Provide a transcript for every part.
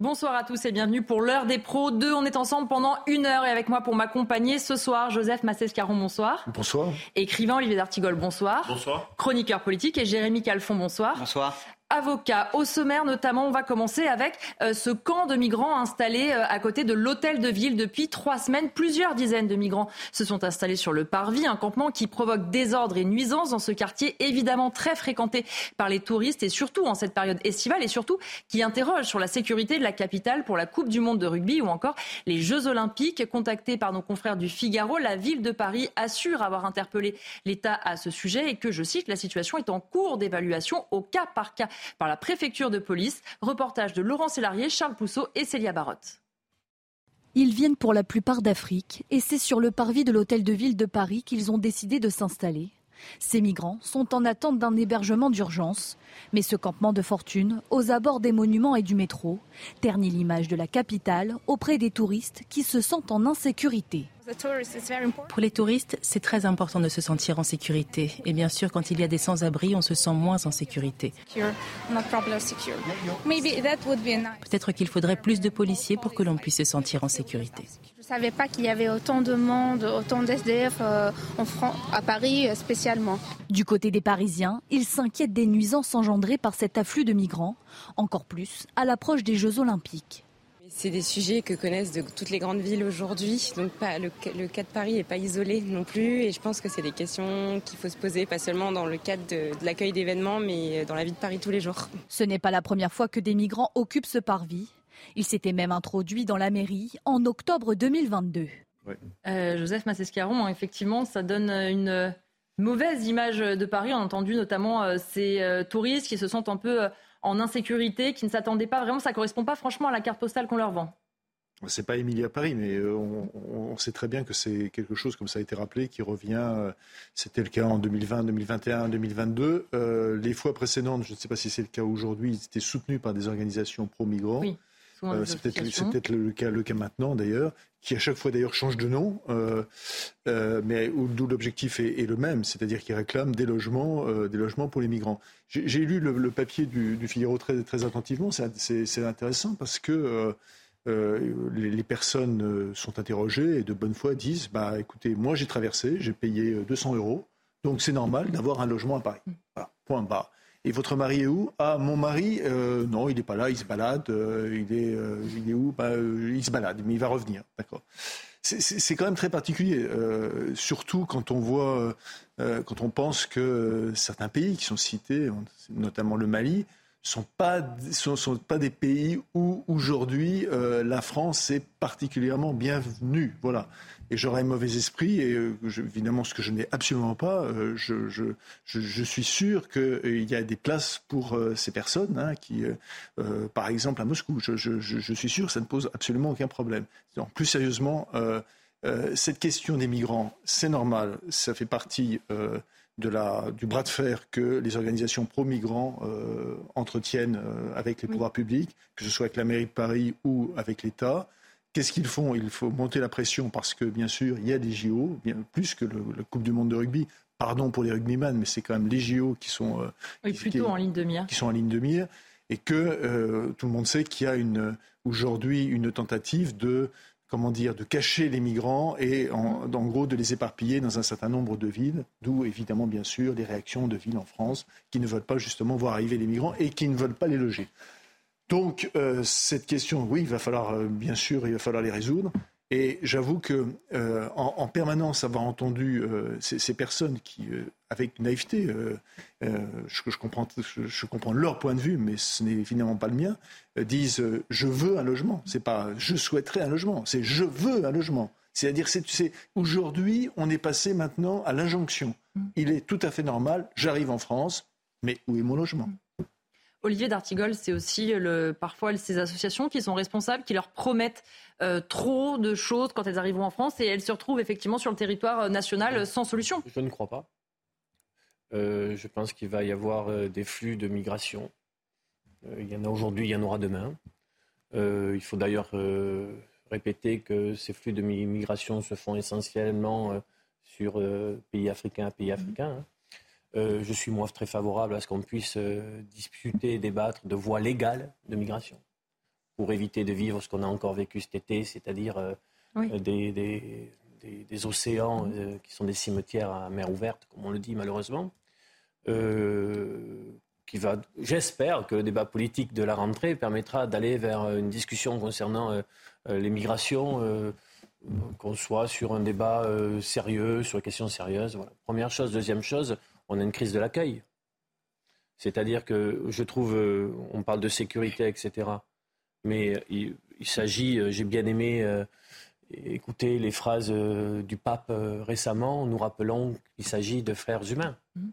Bonsoir à tous et bienvenue pour l'heure des pros. Deux, on est ensemble pendant une heure et avec moi pour m'accompagner ce soir, Joseph Massescaron, bonsoir. Bonsoir. Écrivain Olivier D'Artigol, bonsoir. Bonsoir. Chroniqueur politique et Jérémy Calfon, bonsoir. Bonsoir avocat. Au sommaire, notamment, on va commencer avec euh, ce camp de migrants installé euh, à côté de l'hôtel de ville depuis trois semaines. Plusieurs dizaines de migrants se sont installés sur le parvis, un campement qui provoque désordre et nuisance dans ce quartier évidemment très fréquenté par les touristes et surtout en cette période estivale et surtout qui interroge sur la sécurité de la capitale pour la Coupe du monde de rugby ou encore les Jeux olympiques. Contactés par nos confrères du Figaro, la ville de Paris assure avoir interpellé l'État à ce sujet et que, je cite, la situation est en cours d'évaluation au cas par cas par la préfecture de police. Reportage de Laurent Sélarié, Charles Pousseau et Célia Barotte. Ils viennent pour la plupart d'Afrique et c'est sur le parvis de l'hôtel de ville de Paris qu'ils ont décidé de s'installer. Ces migrants sont en attente d'un hébergement d'urgence. Mais ce campement de fortune, aux abords des monuments et du métro, ternit l'image de la capitale auprès des touristes qui se sentent en insécurité. Pour les touristes, c'est très important de se sentir en sécurité. Et bien sûr, quand il y a des sans-abri, on se sent moins en sécurité. Peut-être qu'il faudrait plus de policiers pour que l'on puisse se sentir en sécurité. Je ne savais pas qu'il y avait autant de monde, autant d'SDF euh, à Paris euh, spécialement. Du côté des Parisiens, ils s'inquiètent des nuisances engendrées par cet afflux de migrants, encore plus à l'approche des Jeux olympiques. C'est des sujets que connaissent de toutes les grandes villes aujourd'hui. Donc pas, le, cas de Paris n'est pas isolé non plus. Et je pense que c'est des questions qu'il faut se poser, pas seulement dans le cadre de, l'accueil d'événements, mais dans la vie de Paris tous les jours. Ce n'est pas la première fois que des migrants occupent ce parvis. Il s'était même introduit dans la mairie en octobre 2022. Euh, Joseph Massescaron, effectivement, ça donne une mauvaise image de Paris. On a entendu notamment euh, ces euh, touristes qui se sentent un peu en insécurité, qui ne s'attendaient pas vraiment. Ça ne correspond pas franchement à la carte postale qu'on leur vend. C'est pas Émilie à Paris, mais euh, on, sait très bien que c'est quelque chose, comme ça a été rappelé, qui revient. Euh, c'était le cas en 2020, 2021, 2022. les fois précédentes, je ne sais pas si c'est le cas aujourd'hui, ils étaient soutenus par des organisations pro-migrants. Oui. Euh, c'est peut-être le, cas, le cas maintenant d'ailleurs, qui à chaque fois d'ailleurs change de nom, euh, euh, mais d'où l'objectif est, le même, c'est-à-dire qu'ils réclament des logements, des logements pour les migrants. J'ai lu le, papier du, Figaro très, très attentivement, c'est intéressant parce que les, personnes sont interrogées et de bonne foi disent bah, écoutez, moi j'ai traversé, j'ai payé 200 euros, donc c'est normal d'avoir un logement à Paris. Voilà, point barre. Et votre mari est où? Ah, mon mari, euh, non, il n'est pas là, il se balade. Euh, il, est, euh, il est où? Bah, Il se balade, mais il va revenir. D'accord. C'est quand même très particulier, surtout quand on voit, quand on pense que certains pays qui sont cités, notamment le Mali, sont pas sont, pas des pays où aujourd'hui la France est particulièrement bienvenue. Voilà et j'aurais un mauvais esprit, et euh, évidemment ce que je n'ai absolument pas, euh, je, je, je, suis sûr qu'il euh, y a des places pour ces personnes, hein, qui, par exemple à Moscou, je, suis sûr ça ne pose absolument aucun problème. Plus sérieusement, cette question des migrants, c'est normal, ça fait partie de la, du bras de fer que les organisations pro-migrants entretiennent avec les pouvoirs publics, que ce soit avec la mairie de Paris ou avec l'État. Qu'est-ce qu'ils font? Il faut monter la pression parce que, bien sûr, il y a des JO, bien plus que la Coupe du Monde de rugby. Pardon pour les rugbyman, mais c'est quand même les JO qui sont, euh, plutôt en ligne de mire. Qui sont en ligne de mire. Et que euh, tout le monde sait qu'il y a aujourd'hui une tentative de, comment dire, de cacher les migrants et en, gros de les éparpiller dans un certain nombre de villes, d'où évidemment bien sûr les réactions de villes en France qui ne veulent pas justement voir arriver les migrants et qui ne veulent pas les loger. Donc euh, cette question, oui, il va falloir, euh, bien sûr, il va falloir les résoudre. Et j'avoue que euh, en, permanence avoir entendu ces, personnes qui, avec naïveté, je, comprends, je, comprends leur point de vue, mais ce n'est évidemment pas le mien, disent je veux un logement. C'est pas je souhaiterais un logement, c'est je veux un logement. C'est-à-dire, c'est, aujourd'hui, on est passé maintenant à l'injonction. Mm. Il est tout à fait normal, j'arrive en France, mais où est mon logement? Olivier D'Artigol, c'est aussi parfois ces associations qui sont responsables, qui leur promettent euh, trop de choses quand elles arrivent en France et elles se retrouvent effectivement sur le territoire euh, national sans solution. Je ne crois pas. Euh, je pense qu'il va y avoir des flux de migration. il y en a aujourd'hui, il y en aura demain. il faut d'ailleurs répéter que ces flux de migration se font essentiellement sur pays africains à pays africains. Hein. Euh, je suis moi très favorable à ce qu'on puisse euh, discuter et débattre de voies légales de migration pour éviter de vivre ce qu'on a encore vécu cet été, c'est-à-dire des, des, océans qui sont des cimetières à mer ouverte, comme on le dit malheureusement. qui va, j'espère que le débat politique de la rentrée permettra d'aller vers une discussion concernant les migrations qu'on soit sur un débat euh, sérieux, sur les questions sérieuses. Première chose. Deuxième chose, on a une crise de l'accueil. C'est-à-dire que je trouve, euh, on parle de sécurité, etc. Mais il, s'agit, euh, j'ai bien aimé écouter les phrases du pape récemment, nous rappelons qu'il s'agit de frères humains. Mmh.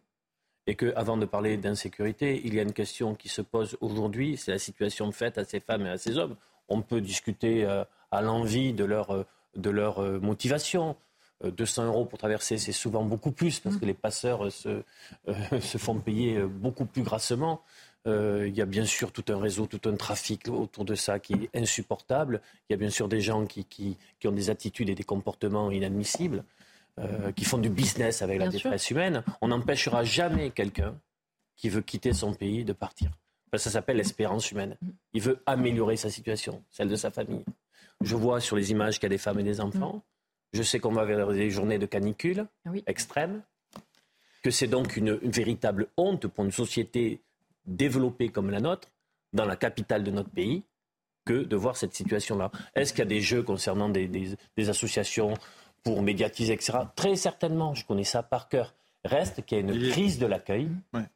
Et qu'avant de parler d'insécurité, il y a une question qui se pose aujourd'hui, c'est la situation faite à ces femmes et à ces hommes. On peut discuter à l'envie de leur de leur euh, motivation. 200 euh, euros pour traverser, c'est souvent beaucoup plus parce mm. que les passeurs se, euh, se font payer beaucoup plus grassement. il y a bien sûr tout un réseau, tout un trafic autour de ça qui est insupportable. Il y a bien sûr des gens qui, qui, ont des attitudes et des comportements inadmissibles, qui font du business avec la détresse humaine. On n'empêchera jamais quelqu'un qui veut quitter son pays de partir. ça s'appelle l'espérance humaine. Mm. Il veut améliorer sa situation, celle de sa famille. Je vois sur les images qu'il y a des femmes et des enfants. Je sais qu'on va vers des journées de canicule extrêmes, que c'est donc une, véritable honte pour une société développée comme la nôtre, dans la capitale de notre pays, que de voir cette situation-là. Est-ce qu'il y a des jeux concernant des, associations pour médiatiser, etc. Très certainement, je connais ça par cœur. Reste qu'il y a une crise de l'accueil,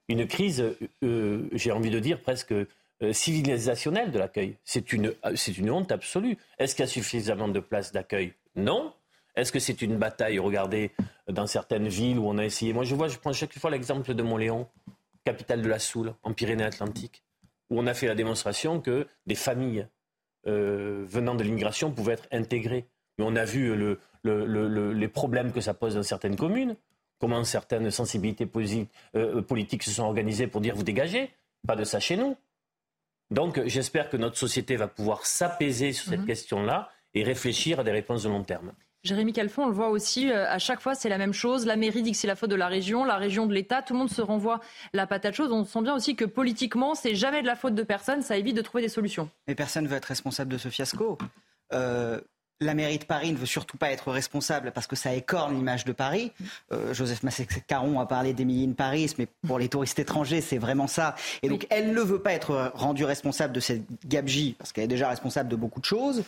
une crise, euh, j'ai envie de dire presque euh, civilisationnel de l'accueil. C'est une, c'est une honte absolue. Est-ce qu'il y a suffisamment de places d'accueil? Non. Est-ce que c'est une bataille Regardez, dans certaines villes où on a essayé? Moi, je vois, je prends chaque fois l'exemple de Montléon, capitale de la Soule, en Pyrénées-Atlantiques, où on a fait la démonstration que des familles euh, venant de l'immigration pouvaient être intégrées. Mais on a vu le, les problèmes que ça pose dans certaines communes, comment certaines sensibilités euh, politiques se sont organisées pour dire vous dégagez, pas de ça chez nous. Donc j'espère que notre société va pouvoir s'apaiser sur cette mhm. question-là et réfléchir à des réponses de long terme. Jérémy Calfon, on le voit aussi, euh, à chaque fois, c'est la même chose. La mairie dit que c'est la faute de la région, la région de l'État, tout le monde se renvoie la patate chaude. On sent bien aussi que politiquement, c'est jamais de la faute de personne, ça évite de trouver des solutions. Mais personne ne veut être responsable de ce fiasco. Euh, la mairie de Paris ne veut surtout pas être responsable parce que ça écorne l'image de Paris. Euh, Joseph Massé-Caron a parlé d'Émilie de Paris, mais pour les touristes étrangers, c'est vraiment ça. Et donc, elle ne veut pas être rendue responsable de cette gabegie parce qu'elle est déjà responsable de beaucoup de choses.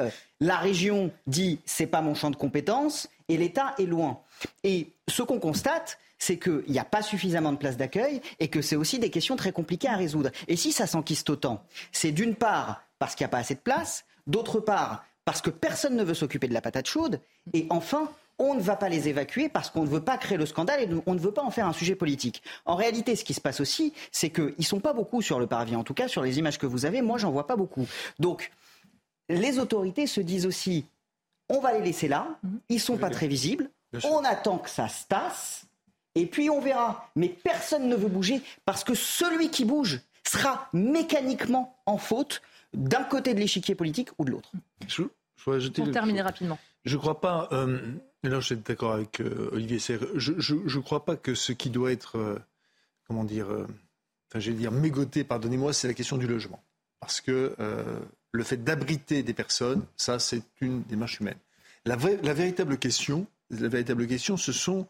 Euh, la région dit c'est pas mon champ de compétences et l'État est loin. Et ce qu'on constate, c'est qu'il n'y a pas suffisamment de places d'accueil et que c'est aussi des questions très compliquées à résoudre. Et si ça s'enquiste autant, c'est d'une part parce qu'il n'y a pas assez de place, d'autre part parce que personne ne veut s'occuper de la patate chaude. Et enfin, on ne va pas les évacuer parce qu'on ne veut pas créer le scandale et on ne veut pas en faire un sujet politique. En réalité, ce qui se passe aussi, c'est qu'ils ne sont pas beaucoup sur le parvis. En tout cas, sur les images que vous avez, moi, j'en vois pas beaucoup. Donc, les autorités se disent aussi, on va les laisser là, mhm. ils sont pas très visibles, on attend que ça se tasse, et puis on verra. Mais personne ne veut bouger parce que celui qui bouge sera mécaniquement en faute d'un côté de l'échiquier politique ou de l'autre. Pour terminer rapidement. Je ne crois pas, euh, là je suis d'accord avec euh, Olivier Serre, je ne crois pas que ce qui doit être, euh, comment dire, euh, enfin je vais dire mégoté, pardonnez-moi, c'est la question du logement. Parce que le fait d'abriter des personnes, ça c'est une démarche humaine. La, la, véritable question, la véritable question, ce sont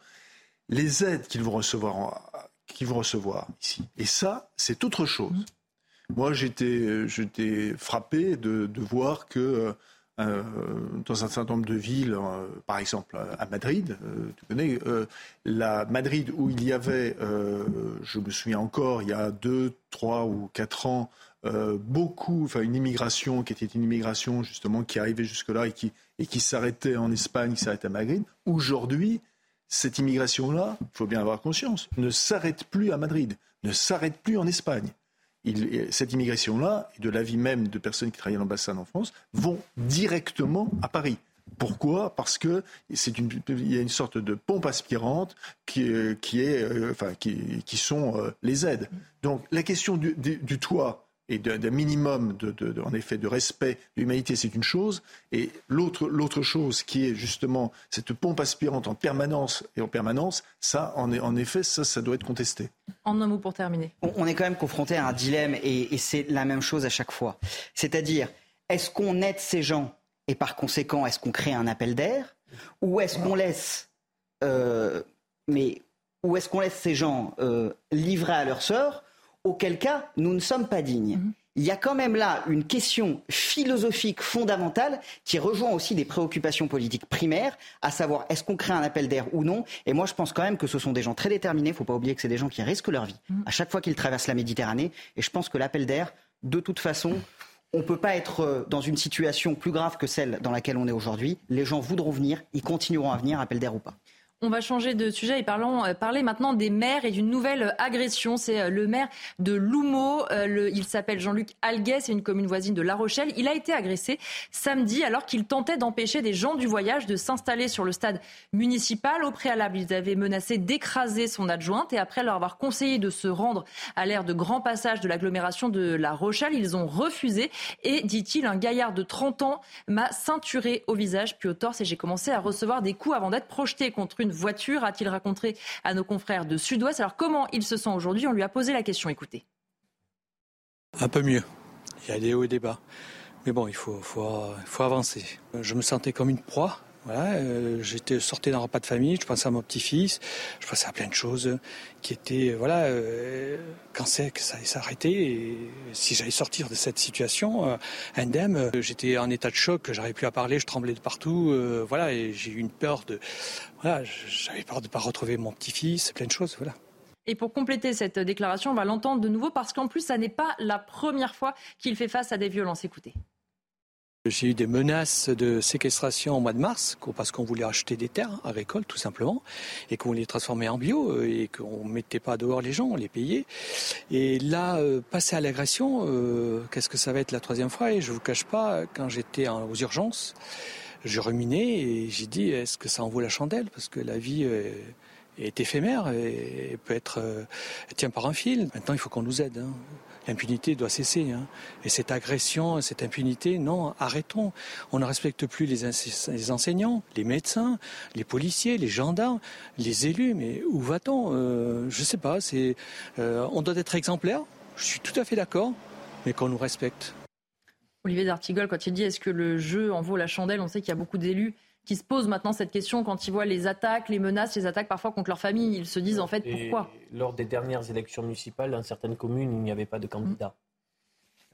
les aides qu'ils vont recevoir, vont recevoir ici. Et ça, c'est autre chose. Moi, j'étais frappé de, voir que euh, dans un certain nombre de villes, euh, par exemple à Madrid, euh, tu connais, la Madrid où il y avait, je me souviens encore, il y a deux, trois ou quatre ans, beaucoup, enfin une immigration qui était une immigration justement qui arrivait jusque-là et qui, et qui s'arrêtait en Espagne, qui s'arrêtait à Madrid. Aujourd'hui, cette immigration-là, il faut bien avoir conscience, ne s'arrête plus à Madrid, ne s'arrête plus en Espagne cette immigration-là, et de l'avis même de personnes qui travaillent à l'ambassade en France, vont directement à Paris. Pourquoi? Parce que c'est une, il y a une sorte de pompe aspirante qui, qui est, euh, enfin, qui, qui sont euh, les aides. Donc la question du, du, toit, et d'un minimum, de, en effet, de respect de l'humanité, c'est une chose. Et l'autre chose qui est justement cette pompe aspirante en permanence et en permanence, ça, en, en effet, ça, ça doit être contesté. En un mot pour terminer. On, est quand même confronté à un dilemme et, c'est la même chose à chaque fois. C'est-à-dire, est-ce qu'on aide ces gens et par conséquent, est-ce qu'on crée un appel d'air ou est-ce qu'on laisse, euh, mais ou est-ce qu'on laisse ces gens euh, livrés à leur sort auquel cas nous ne sommes pas dignes. Mhm. Il y a quand même là une question philosophique fondamentale qui rejoint aussi des préoccupations politiques primaires, à savoir est-ce qu'on crée un appel d'air ou non? Et moi, je pense quand même que ce sont des gens très déterminés. Il ne faut pas oublier que c'est des gens qui risquent leur vie mhm. à chaque fois qu'ils traversent la Méditerranée. Et je pense que l'appel d'air, de toute façon, on ne peut pas être euh, dans une situation plus grave que celle dans laquelle on est aujourd'hui. Les gens voudront venir, ils continueront à venir, appel d'air ou pas. On va changer de sujet et parlons, euh, parler maintenant des maires et d'une nouvelle euh, agression. C'est euh, le maire de Loumeau. il s'appelle Jean-Luc Alguet, c'est une commune voisine de La Rochelle. Il a été agressé samedi alors qu'il tentait d'empêcher des gens du voyage de s'installer sur le stade municipal. Au préalable, ils avaient menacé d'écraser son adjointe et après leur avoir conseillé de se rendre à l'aire de grand passage de l'agglomération de La Rochelle, ils ont refusé et, dit-il, un gaillard de 30 ans m'a ceinturé au visage puis au torse et j'ai commencé à recevoir des coups avant d'être projeté contre une voiture, a-t-il raconté à nos confrères de Sud-Ouest. Alors comment il se sent aujourd'hui? On lui a posé la question. Écoutez. Un peu mieux. Il y a des hauts et des bas. Mais bon, il faut, avancer. Je me sentais comme une proie. Euh, j'étais sorti d'un repas de famille, je pensais à mon petit-fils, je pensais à plein de choses qui étaient, voilà, euh, quand c'est que ça allait s'arrêter, si j'allais sortir de cette situation euh, indemne, euh, j'étais en état de choc, j'arrivais plus à parler, je tremblais de partout, voilà, et j'ai eu une peur de, voilà, j'avais peur de pas retrouver mon petit-fils, plein de choses, voilà. Et pour compléter cette déclaration, on va l'entendre de nouveau parce qu'en plus, ça n'est pas la première fois qu'il fait face à des violences. Écoutez. J'ai eu des menaces de séquestration au mois de mars parce qu'on voulait acheter des terres agricoles tout simplement et qu'on les transformer en bio euh, et qu'on ne mettait pas dehors les gens, on les payait. Et là, euh, passer à l'agression, euh, qu'est-ce que ça va être la troisième fois? Et je vous cache pas, quand j'étais aux urgences, je ruminais et j'ai dit est-ce que ça en vaut la chandelle? Parce que la vie est éphémère et peut être tient par un fil. Maintenant, il faut qu'on nous aide. Hein l'impunité doit cesser. Hein. Et cette agression, cette impunité, non, arrêtons. On ne respecte plus les, enseignants, les médecins, les policiers, les gendarmes, les élus. Mais où va-t-on euh, Je ne sais pas. euh, on doit être exemplaire. Je suis tout à fait d'accord, mais qu'on nous respecte. Olivier D'Artigol, quand il dit est-ce que le jeu en vaut la chandelle, on sait qu'il y a beaucoup d'élus qui se posent maintenant cette question quand ils voient les attaques, les menaces, les attaques parfois contre leur famille. Ils se disent en fait pourquoi? Lors des dernières élections municipales, dans certaines communes, il n'y avait pas de candidat.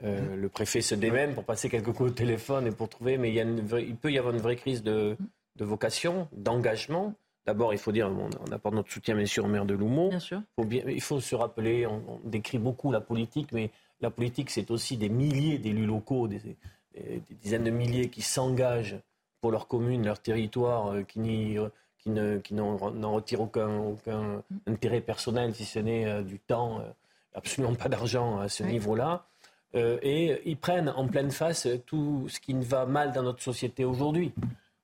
Euh, le préfet se démène pour passer quelques coups au téléphone et pour trouver, mais il, peut y avoir une vraie crise de, vocation, d'engagement. D'abord, il faut dire, on, apporte notre soutien bien sûr au maire de Loumeau. Bien sûr. il faut se rappeler, on, décrit beaucoup la politique, mais la politique, c'est aussi des milliers d'élus locaux, des, dizaines de milliers qui s'engagent pour leur commune, leur territoire, euh, qui, euh, qui, ne, qui n'en retirent aucun, aucun intérêt personnel, si ce n'est euh, du temps, absolument pas d'argent à ce niveau-là. et ils prennent en pleine face tout ce qui ne va mal dans notre société aujourd'hui.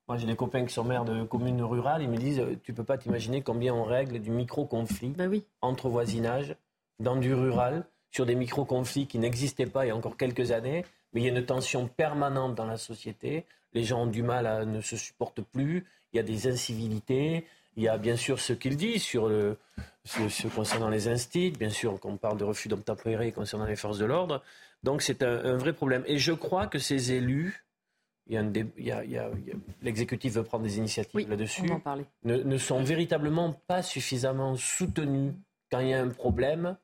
Moi, j'ai des copains qui sont maires de communes rurales, ils me disent Tu peux pas t'imaginer combien on règle du micro-conflit bah entre voisinage, dans du rural, sur des micro-conflits qui n'existaient pas il y a encore quelques années, mais il y a une tension permanente dans la société les gens ont du mal à ne se supportent plus, il y a des incivilités, il y a bien sûr ce qu'il dit sur le, ce, concernant les instits, bien sûr qu'on parle de refus d'obtempérer concernant les forces de l'ordre. Donc c'est un, vrai problème. Et je crois que ces élus, l'exécutif veut prendre des initiatives là-dessus, ne, ne, sont véritablement pas suffisamment soutenus quand il y a un problème.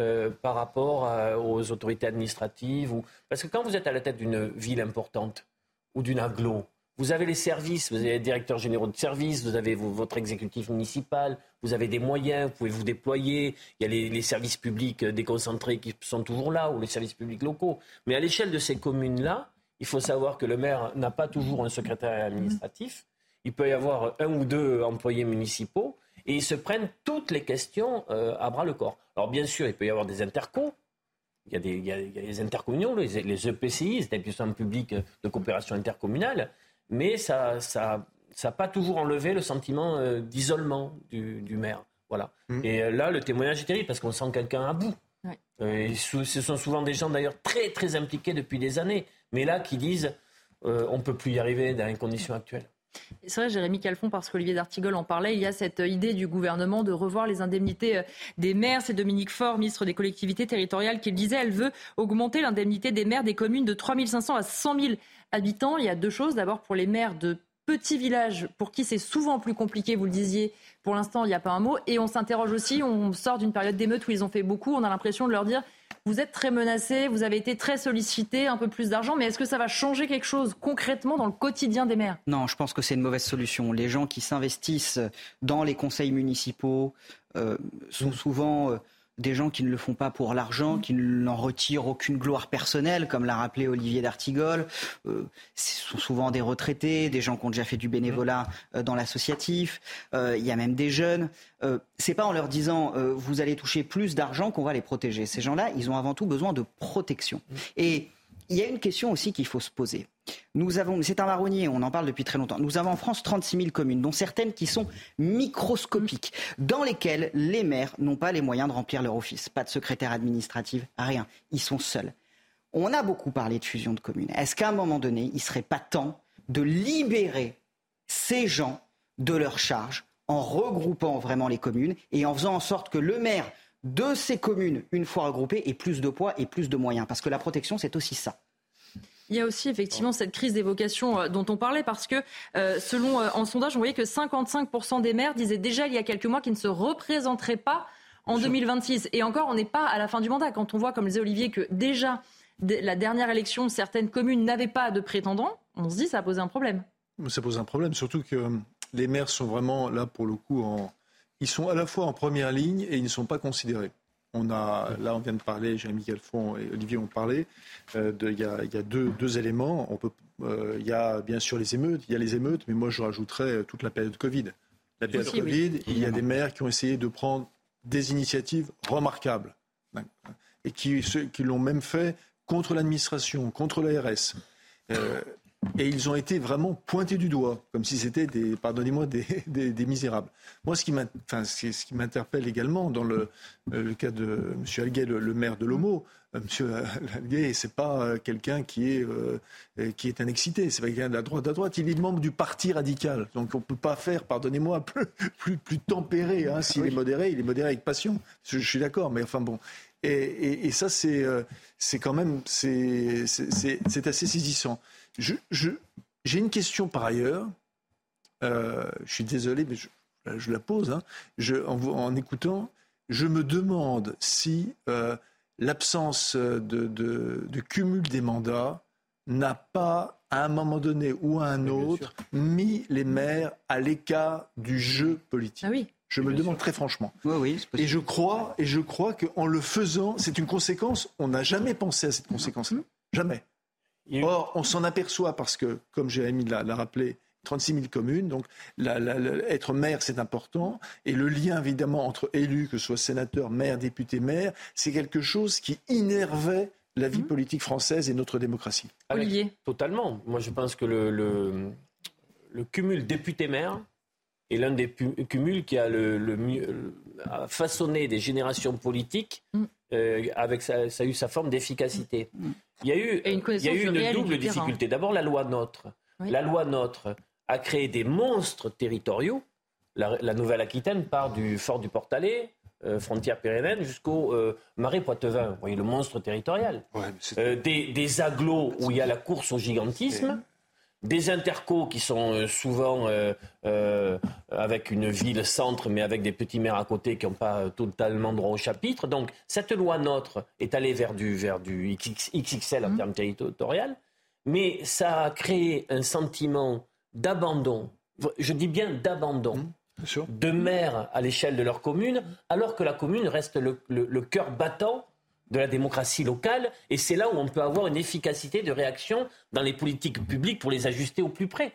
Euh, par rapport aux autorités administratives ou... Parce que quand vous êtes à la tête d'une ville importante, ou d'une aglo. Vous avez les services, vous avez les directeurs généraux de services, vous avez votre exécutif municipal, vous avez des moyens, vous pouvez vous déployer. Il y a les, services publics déconcentrés qui sont toujours là, ou les services publics locaux. Mais à l'échelle de ces communes-là, il faut savoir que le maire n'a pas toujours un secrétaire administratif. Il peut y avoir un ou deux employés municipaux et ils se prennent toutes les questions euh, à bras le corps. Alors bien sûr, il peut y avoir des intercos, il y a, des, il y a, les intercommunaux, les, les EPCI, les établissements publics de coopération intercommunale, mais ça n'a ça, ça pas toujours enlevé le sentiment euh, d'isolement du, du, maire. Voilà. Mmh. Et euh, là, le témoignage est terrible parce qu'on sent quelqu'un à bout. ce sont souvent des gens d'ailleurs très très impliqués depuis des années, mais là qui disent on ne peut plus y arriver dans les conditions actuelles. C'est vrai, Jérémy Calfon, parce qu'Olivier D'Artigol en parlait, il y a cette idée du gouvernement de revoir les indemnités euh, des maires. C'est Dominique Faure, ministre des collectivités territoriales, qui le disait. Elle veut augmenter l'indemnité des maires des communes de 3 500 à 100 000 habitants. Il y a deux choses. D'abord, pour les maires de petits villages, pour qui c'est souvent plus compliqué, vous le disiez, pour l'instant, il n'y a pas un mot. Et on s'interroge aussi, on sort d'une période d'émeute où ils ont fait beaucoup. On a l'impression de leur dire vous êtes très menacé, vous avez été très sollicité, un peu plus d'argent, mais est-ce que ça va changer quelque chose concrètement dans le quotidien des maires? Non, je pense que c'est une mauvaise solution. Les gens qui s'investissent dans les conseils municipaux euh, sont souvent euh, des gens qui ne le font pas pour l'argent, qui n'en retirent aucune gloire personnelle, comme l'a rappelé Olivier D'Artigol. Euh, ce sont souvent des retraités, des gens qui ont déjà fait du bénévolat euh, dans l'associatif. Euh, il y a même des jeunes. Euh, c'est pas en leur disant vous allez toucher plus d'argent qu'on va les protéger. Ces gens-là, ils ont avant tout besoin de protection. Et il y a une question aussi qu'il faut se poser. Nous avons, c'est un marronnier, on en parle depuis très longtemps. Nous avons en France 36 000 communes, dont certaines qui sont microscopiques, dans lesquelles les maires n'ont pas les moyens de remplir leur office. Pas de secrétaire administratif, rien. Ils sont seuls. On a beaucoup parlé de fusion de communes. Est-ce qu'à un moment donné, il ne serait pas temps de libérer ces gens de leur charge en regroupant vraiment les communes et en faisant en sorte que le maire de ces communes, une fois regroupées, ait plus de poids et plus de moyens Parce que la protection, c'est aussi ça. Il y a aussi effectivement cette crise des vocations euh, dont on parlait parce que euh, selon un euh, sondage, on voyait que 55% des maires disaient déjà il y a quelques mois qu'ils ne se représenteraient pas en 2026. Et encore, on n'est pas à la fin du mandat. Quand on voit, comme le disait Olivier, que déjà la dernière élection, certaines communes n'avaient pas de prétendants, on se dit ça a posé un problème. Ça pose un problème, surtout que les maires sont vraiment là pour le coup en... Ils sont à la fois en première ligne et ils ne sont pas considérés. On a, là, on vient de parler, Jérémy Calfon et Olivier ont parlé. Euh, il y a, deux, éléments. On peut, euh, il y a bien sûr les émeutes, il y a les émeutes, mais moi je rajouterais toute la période Covid. La période Covid, il y a des maires qui ont essayé de prendre des initiatives remarquables et qui, qui l'ont même fait contre l'administration, contre l'ARS. Euh, et ils ont été vraiment pointés du doigt, comme si c'était des, pardonnez-moi, des, des, misérables. Moi, ce qui, ce qui m'interpelle également dans le, euh, le, cas de M. Alguet, le, maire de Lomo, euh, M. Alguet, c'est pas euh, quelqu'un qui est, qui est un excité, c'est pas quelqu'un de la droite à droite, il est membre du parti radical. Donc on ne peut pas faire, pardonnez-moi, plus, plus, plus tempéré. Hein. S'il est modéré, il est modéré avec passion. Je, suis d'accord, mais enfin bon. Et, et, et ça, c'est, c'est quand même, c'est, c'est assez saisissant. J'ai une question par ailleurs. Euh, je suis désolé, mais je, la pose. Hein. en, écoutant, je me demande si euh, l'absence de, cumul des mandats n'a pas, à un moment donné ou à un autre, mis les maires à l'écart du jeu politique. Ah oui. Je me demande très franchement. Oui, oui, et je crois, et je crois qu'en le faisant, c'est une conséquence. On n'a jamais pensé à cette conséquence-là. Jamais. Or, on s'en aperçoit parce que, comme Jérémy l'a rappelé, 36 000 communes, donc être maire, c'est important. Et le lien, évidemment, entre élus, que ce soit sénateur, maire, député, maire, c'est quelque chose qui innervait la vie mmh. politique française et notre démocratie. Olivier Totalement. Moi, je pense que le, le, cumul député-maire est l'un des cumuls qui a le, mieux façonné des générations politiques mmh. Euh, avec ça, a eu sa forme d'efficacité. Il y a eu, une, il y a eu une double difficulté. D'abord, la loi NOTRe. La loi NOTRe a créé des monstres territoriaux. La, Nouvelle-Aquitaine part du fort du Portalet, euh, frontière pyrénéenne, jusqu'au euh, marais Poitevin. Vous voyez le monstre territorial. Euh, des, des agglos où il y a la course au gigantisme des intercos qui sont euh, souvent euh, euh, avec une ville centre, mais avec des petits maires à côté qui n'ont pas totalement droit au chapitre. Donc cette loi NOTRe est allée vers du, vers du XXL en mmh. termes territorial, mais ça a créé un sentiment d'abandon, je dis bien d'abandon. Mmh, de maires à l'échelle de leur commune, alors que la commune reste le, le cœur battant de la démocratie locale, et c'est là où on peut avoir une efficacité de réaction dans les politiques publiques pour les ajuster au plus près.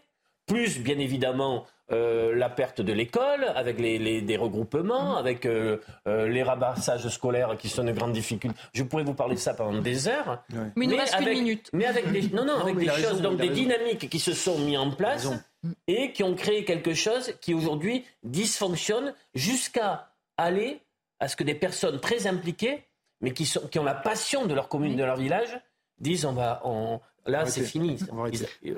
Plus, bien évidemment, euh, la perte de l'école, avec les, des regroupements, avec euh, euh, les rabassages scolaires qui sont une grande difficulté. Je pourrais vous parler de ça pendant des heures. Mais il nous reste avec, une minute. Mais avec des, non, non, avec des choses, donc des dynamiques qui se sont mises en place et qui ont créé quelque chose qui aujourd'hui dysfonctionne jusqu'à aller à ce que des personnes très impliquées mais qui, sont, qui ont la passion de leur commune, de leur village, disent on va, on, là c'est fini,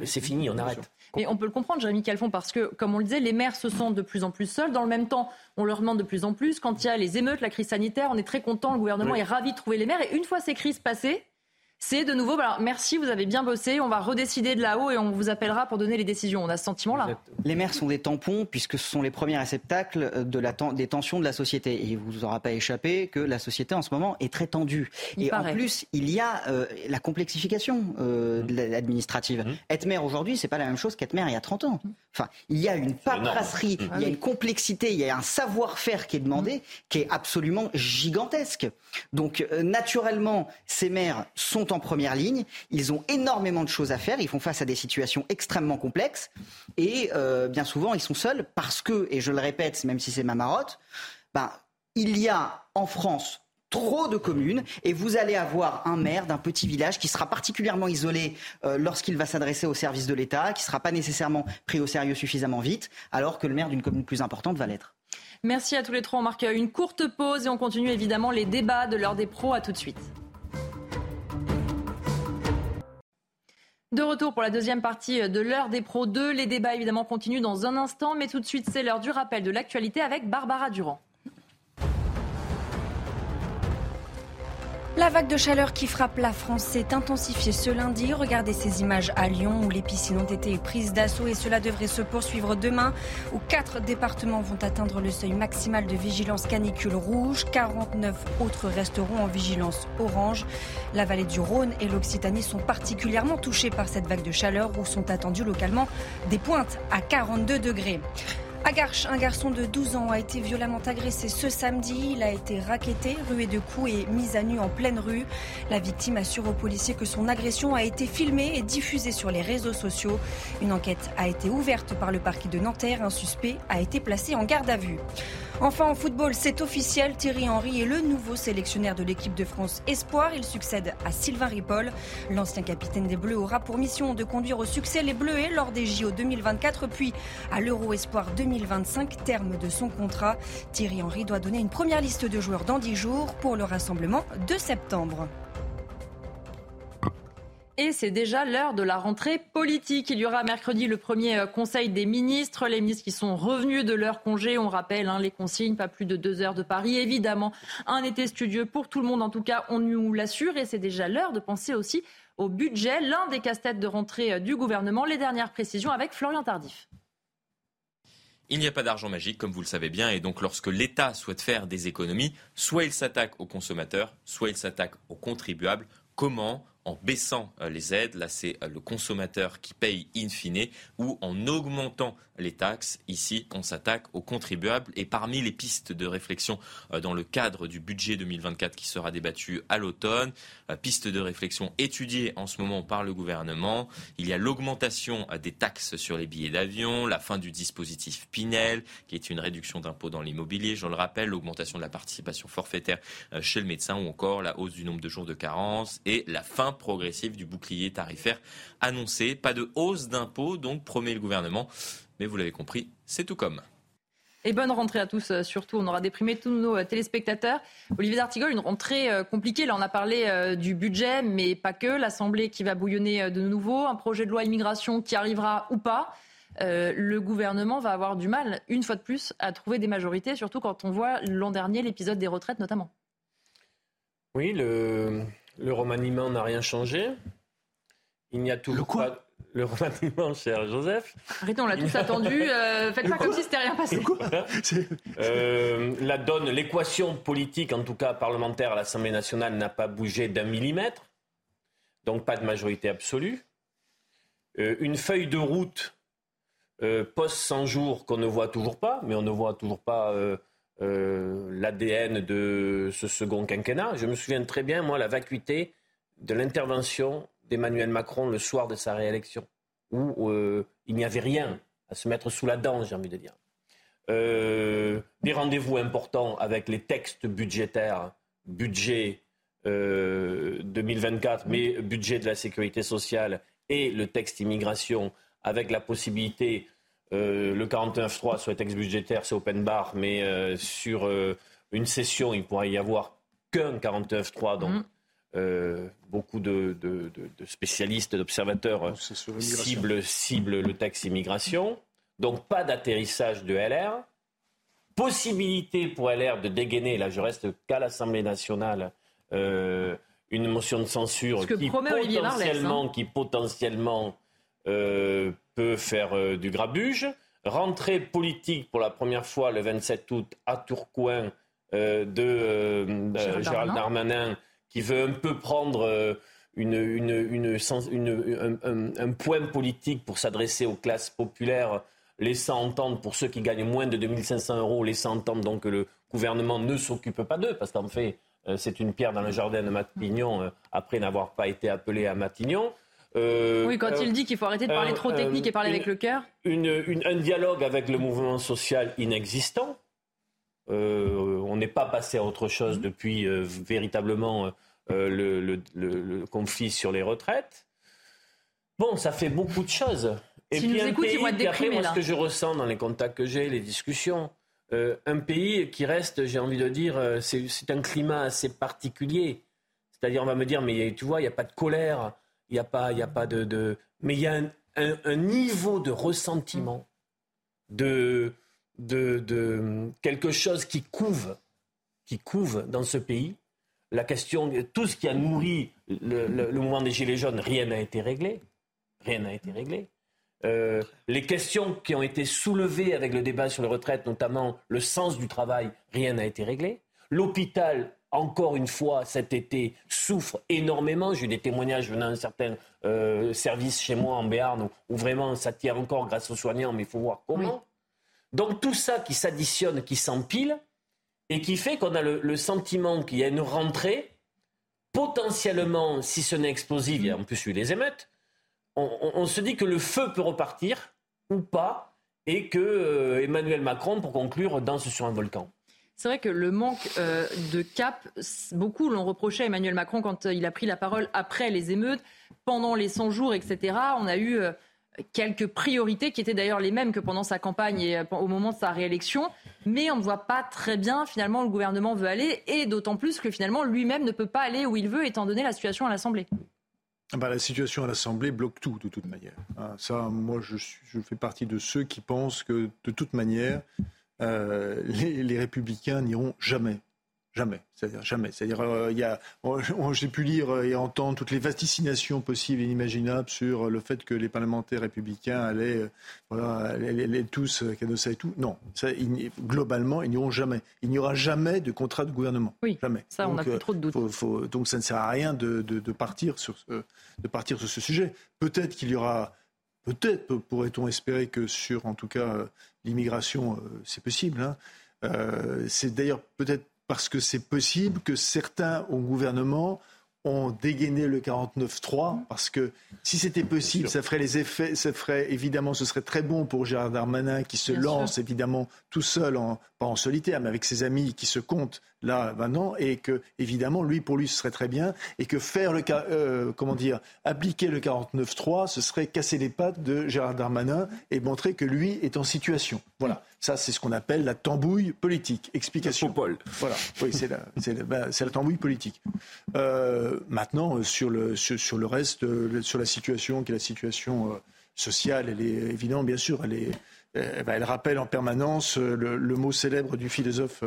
c'est fini, on arrête. Et on peut le comprendre, Jérémy Calfon, parce que, comme on le disait, les maires se sentent de plus en plus seuls. Dans le même temps, on leur demande de plus en plus. Quand il y a les émeutes, la crise sanitaire, on est très content, le gouvernement est ravi de trouver les maires. Et une fois ces crises passées, c'est de nouveau, alors merci, vous avez bien bossé, on va redécider de là-haut et on vous appellera pour donner les décisions. On a ce sentiment-là. Les maires sont des tampons puisque ce sont les premiers réceptacles euh, de la des tensions de la société. Et il ne vous aura pas échappé que la société en ce moment est très tendue. et en plus, il y a euh, la complexification euh, mmh. administrative. Mmh. Être maire aujourd'hui, c'est pas la même chose qu'être maire il y a 30 ans. Enfin, il y a une paperasserie, mmh. il y a une complexité, il y a un savoir-faire qui est demandé, qui est absolument gigantesque. Donc, naturellement, ces maires sont en première ligne. Ils ont énormément de choses à faire. Ils font face à des situations extrêmement complexes. Et euh, bien souvent, ils sont seuls parce que, et je le répète, même si c'est ma marotte, ben, il y a en France trop de communes et vous allez avoir un maire d'un petit village qui sera particulièrement isolé euh, lorsqu'il va s'adresser au service de l'État, qui ne sera pas nécessairement pris au sérieux suffisamment vite, alors que le maire d'une commune plus importante va l'être. Merci à tous les trois. On marque une courte pause et on continue évidemment les débats de l'heure des pros. À tout de suite. De retour pour la deuxième partie de l'heure des pros 2. Les débats évidemment continuent dans un instant, mais tout de suite c'est l'heure du rappel de l'actualité avec Barbara Durand. La vague de chaleur qui frappe la France s'est intensifiée ce lundi. Regardez ces images à Lyon où les piscines ont été prises d'assaut et cela devrait se poursuivre demain où quatre départements vont atteindre le seuil maximal de vigilance canicule rouge. 49 autres resteront en vigilance orange. La vallée du Rhône et l'Occitanie sont particulièrement touchées par cette vague de chaleur où sont attendues localement des pointes à 42 degrés. À Garches, un garçon de 12 ans a été violemment agressé ce samedi. Il a été raquetté, rué de coups et mis à nu en pleine rue. La victime assure aux policiers que son agression a été filmée et diffusée sur les réseaux sociaux. Une enquête a été ouverte par le parquet de Nanterre. Un suspect a été placé en garde à vue. Enfin, en football, c'est officiel. Thierry Henry est le nouveau sélectionneur de l'équipe de France Espoir. Il succède à Sylvain Ripoll. L'ancien capitaine des Bleus aura pour mission de conduire au succès les Bleuets lors des JO 2024, puis à l'Euro Espoir 2025, terme de son contrat. Thierry Henry doit donner une première liste de joueurs dans 10 jours pour le rassemblement de septembre. Et c'est déjà l'heure de la rentrée politique. Il y aura mercredi le premier euh, conseil des ministres, les ministres qui sont revenus de leur congé. On rappelle hein, les consignes, pas plus de deux heures de Paris. Évidemment, un été studieux pour tout le monde, en tout cas, on nous l'assure. Et c'est déjà l'heure de penser aussi au budget, l'un des casse-têtes de rentrée euh, du gouvernement. Les dernières précisions avec Florian Tardif. Il n'y a pas d'argent magique, comme vous le savez bien, et donc lorsque l'État souhaite faire des économies, soit il s'attaque aux consommateurs, soit il s'attaque aux contribuables. Comment en baissant euh, les aides, là c'est euh, le consommateur qui paye in fine, ou en augmentant les taxes. Ici, on s'attaque aux contribuables. Et parmi les pistes de réflexion euh, dans le cadre du budget 2024 qui sera débattu à l'automne, piste de réflexion étudiée en ce moment par le gouvernement, il y a l'augmentation des taxes sur les billets d'avion, la fin du dispositif Pinel, qui est une réduction d'impôt dans l'immobilier, je le rappelle, l'augmentation de la participation forfaitaire chez le médecin ou encore la hausse du nombre de jours de carence et la fin progressive du bouclier tarifaire annoncé. Pas de hausse d'impôts, donc promet le gouvernement. Mais vous l'avez compris, c'est tout comme. Et bonne rentrée à tous, euh, surtout. On aura déprimé tous nos euh, téléspectateurs. Olivier D'Artigol, une rentrée euh, compliquée. Là, on a parlé du budget, mais pas que. L'Assemblée qui va bouillonner de nouveau. Un projet de loi immigration qui arrivera ou pas. le gouvernement va avoir du mal, une fois de plus, à trouver des majorités, surtout quand on voit l'an dernier l'épisode des retraites notamment. Oui, le, le remaniement n'a rien changé. Il n'y a toujours le pas le remaniement, cher Joseph. Arrêtez, on l'a tous attendu. Euh, faites pas comme si c'était rien passé. Euh, la donne, l'équation politique, en tout cas parlementaire à l'Assemblée nationale, n'a pas bougé d'un millimètre. Donc pas de majorité absolue. Euh, une feuille de route post 100 jours qu'on ne voit toujours pas, mais on ne voit toujours pas euh, l'ADN de ce second quinquennat. Je me souviens très bien, moi, la vacuité de l'intervention d'Emmanuel Macron le soir de sa réélection, où euh, il n'y avait rien à se mettre sous la dent, j'ai envie de dire. Euh, des rendez-vous importants avec les textes budgétaires, budget 2024, mais budget de la sécurité sociale et le texte immigration, avec la possibilité euh, le 49.3 soit ex budgétaire, c'est open bar, mais euh, sur euh, une session, il pourrait y avoir qu'un 49-3, donc euh, beaucoup de, de- de- de spécialistes, d'observateurs sur l'immigration. ciblent, ciblent le texte immigration. Donc pas d'atterrissage de LR. Possibilité pour LR de dégainer, là je reste qu'à l'Assemblée nationale, euh, une motion de censure qui, Marleix, potentiellement, hein. qui potentiellement euh, peut faire euh, du grabuge. Rentrée politique pour la première fois le 27 août à Tourcoing euh, de Gérald Gérald Darmanin qui veut un peu prendre une, une, une sens- une- un, un- un point politique pour s'adresser aux classes populaires, laissant entendre, pour ceux qui gagnent moins de 2500 euros, laissant entendre donc que le gouvernement ne s'occupe pas d'eux, parce qu'en fait, c'est une pierre dans le jardin de Matignon, après n'avoir pas été appelé à Matignon. Euh, Oui, quand euh, il dit qu'il faut arrêter de parler euh, trop technique et parler une- avec le cœur. une- une- un dialogue avec le mouvement social inexistant. Euh, on n'est pas passé à autre chose Mmh. depuis euh, véritablement le, le- le- le conflit sur les retraites. Bon, ça fait beaucoup de choses. Et S'ils puis nous un écoutent, ils pays, vont être puis après, moi, là. ce que je ressens dans les contacts que j'ai, les discussions, un pays qui reste, j'ai envie de dire, c'est c'est un climat assez particulier. C'est-à-dire, on va me dire, mais tu vois, il n'y a pas de colère, il n'y a pas, il y a pas de, de- mais il y a un, un- niveau de ressentiment, de, de, de quelque chose qui couve, qui couve dans ce pays. La question, tout ce qui a nourri le mouvement des Gilets jaunes, rien n'a été réglé. Rien n'a été réglé. Euh, les questions qui ont été soulevées avec le débat sur les retraites, notamment le sens du travail, rien n'a été réglé. L'hôpital, encore une fois, cet été, souffre énormément. J'ai eu des témoignages venant d'un certain euh, service chez moi en Béarn où, où vraiment ça tient encore grâce aux soignants, mais il faut voir comment. Donc tout ça qui s'additionne, qui s'empile, et qui fait qu'on a le, le sentiment qu'il y a une rentrée, potentiellement, si ce n'est explosive, il y a en plus eu des émeutes, on, on- on se dit que le feu peut repartir ou pas, et que euh, Emmanuel Macron, pour conclure, danse sur un volcan. C'est vrai que le manque euh, de cap, beaucoup l'ont reproché à Emmanuel Macron quand euh, il a pris la parole après les émeutes, pendant les 100 jours, etc. On a eu euh, quelques priorités qui étaient d'ailleurs les mêmes que pendant sa campagne et au moment de sa réélection. Mais on ne voit pas très bien finalement où le gouvernement veut aller et d'autant plus que finalement lui-même ne peut pas aller où il veut étant donné la situation à l'Assemblée. Bah, la situation à l'Assemblée bloque tout, de toute manière. Ah, ça, moi, je fais partie de ceux qui pensent que, de toute manière, euh, les, les républicains n'iront jamais. Jamais. C'est-à-dire jamais. C'est-à-dire, euh, y a, j'ai pu lire et entendre toutes les vaticinations possibles et inimaginables sur le fait que les parlementaires républicains allaient, euh, voilà, allaient, tous euh, et tout. Non. Ça, ils n'y- globalement, ils n'iront jamais. Il n'y aura jamais de contrat de gouvernement. Oui, Jamais. ça, on n'a plus euh, trop de doutes. faut- faut- donc ça ne sert à rien de, de- de partir, sur ce, de partir sur ce sujet. Peut-être qu'il y aura, peut-être pourrait-on espérer que sur, en tout cas, euh, l'immigration, euh, c'est possible. hein. Euh, c'est d'ailleurs peut-être parce que c'est possible que certains au gouvernement ont dégainé le 49-3, parce que si c'était possible, ça ferait les effets, ça ferait évidemment, ce serait très bon pour Gérard Darmanin qui se Bien lance sûr. évidemment tout seul, en, pas en solitaire, mais avec ses amis qui se comptent là maintenant, et que évidemment lui pour lui ce serait très bien, et que faire le euh, comment dire appliquer le 49-3, ce serait casser les pattes de Gérard Darmanin et montrer que lui est en situation. Voilà, ça c'est ce qu'on appelle la tambouille politique. Explication. Paul. Voilà, oui c'est la, c'est la, ben, la tambouille politique. Euh, maintenant sur le sur, sur le reste, sur la situation qui est la situation euh, sociale, elle est évidente bien sûr, elle est elle rappelle en permanence euh, le, le mot célèbre du philosophe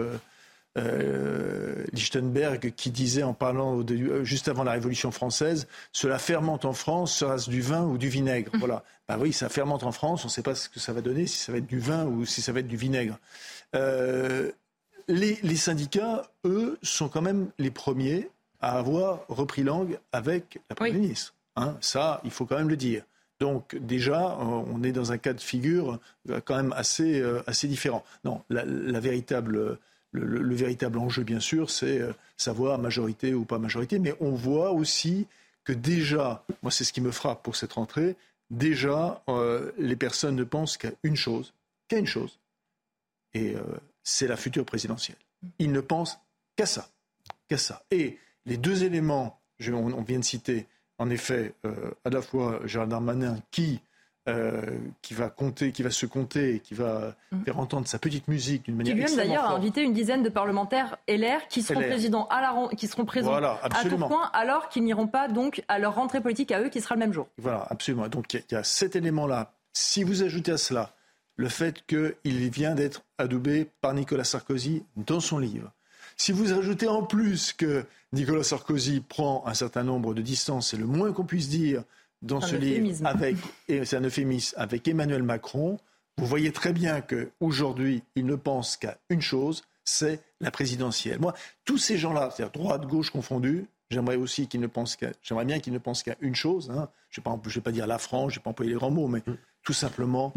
euh, Lichtenberg qui disait en parlant de- euh, juste avant la Révolution française, cela fermente en France, sera-ce du vin ou du vinaigre Voilà. Ben oui, ça fermente en France, on ne sait pas ce que ça va donner, si ça va être du vin ou si ça va être du vinaigre. Euh, les, les syndicats, eux, sont quand même les premiers à avoir repris langue avec la Première ministre. Hein, ça, il faut quand même le dire. Donc déjà, on est dans un cas de figure quand même assez, assez différent. Non, la, la véritable, le, le- le véritable enjeu, bien sûr, c'est euh, savoir majorité ou pas majorité. Mais on voit aussi que déjà, moi c'est ce qui me frappe pour cette rentrée, déjà euh, les personnes ne pensent qu'à une chose, qu'à une chose, et euh, c'est la future présidentielle. Ils ne pensent qu'à ça, qu'à ça. Et les deux éléments, on, vient de citer, en effet, à la fois Gérald Darmanin qui euh, qui va compter, qui va se compter qui va mm. faire entendre sa petite musique d'une manière. Qui lui-même d'ailleurs a invité une dizaine de parlementaires LR qui seront présidents à la qui seront présents à tout point, alors qu'ils n'iront pas donc à leur rentrée politique à eux qui sera le même jour. Voilà, absolument. Donc il y, a cet élément-là. Si vous ajoutez à cela le fait qu'il vient d'être adoubé par Nicolas Sarkozy dans son livre, si vous ajoutez en plus que Nicolas Sarkozy prend un certain nombre de distances, c'est le moins qu'on puisse dire dans ce livre avec, et c'est un euphémisme, avec Emmanuel Macron, vous voyez très bien qu'aujourd'hui, il ne pense qu'à une chose, c'est la présidentielle. Moi, tous ces gens-là, c'est-à-dire droite, gauche confondus, j'aimerais aussi qu'ils ne pensent qu'à, j'aimerais bien qu'ils ne pensent qu'à une chose. Hein. Je ne vais, pas dire la France, je ne vais pas employer les grands mots, mais mm. tout simplement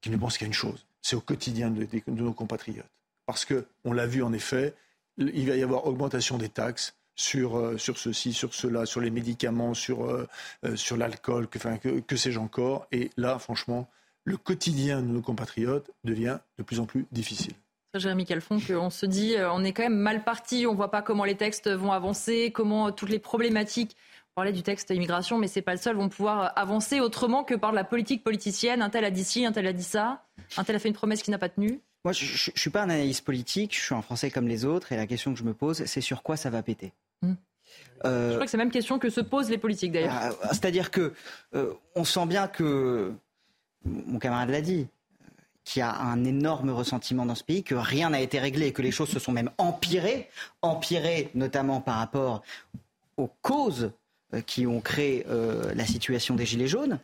qu'ils ne pensent qu'à une chose. C'est au quotidien de, nos compatriotes. Parce que, on l'a vu en effet, il va y avoir augmentation des taxes, sur, euh, sur ceci, sur cela, sur les médicaments, sur, euh, euh, sur l'alcool, que, enfin, que, que sais-je encore. Et là, franchement, le quotidien de nos compatriotes devient de plus en plus difficile. Jérémy Calfon, qu'on se dit, on est quand même mal parti, on ne voit pas comment les textes vont avancer, comment toutes les problématiques, on parlait du texte immigration, mais ce n'est pas le seul, vont pouvoir avancer autrement que par la politique politicienne. Un tel a dit ci, un tel a dit ça, un tel a fait une promesse qui n'a pas tenu. Moi, je ne suis pas un analyste politique, je suis un Français comme les autres, et la question que je me pose, c'est sur quoi ça va péter? Hmm. euh, Je crois que c'est la même question que se posent les politiques d'ailleurs. Euh, c'est-à-dire que euh, on sent bien que, mon camarade l'a dit, qu'il y a un énorme ressentiment dans ce pays, que rien n'a été réglé, que les choses se sont même empirées, empirées notamment par rapport aux causes qui ont créé la situation des Gilets jaunes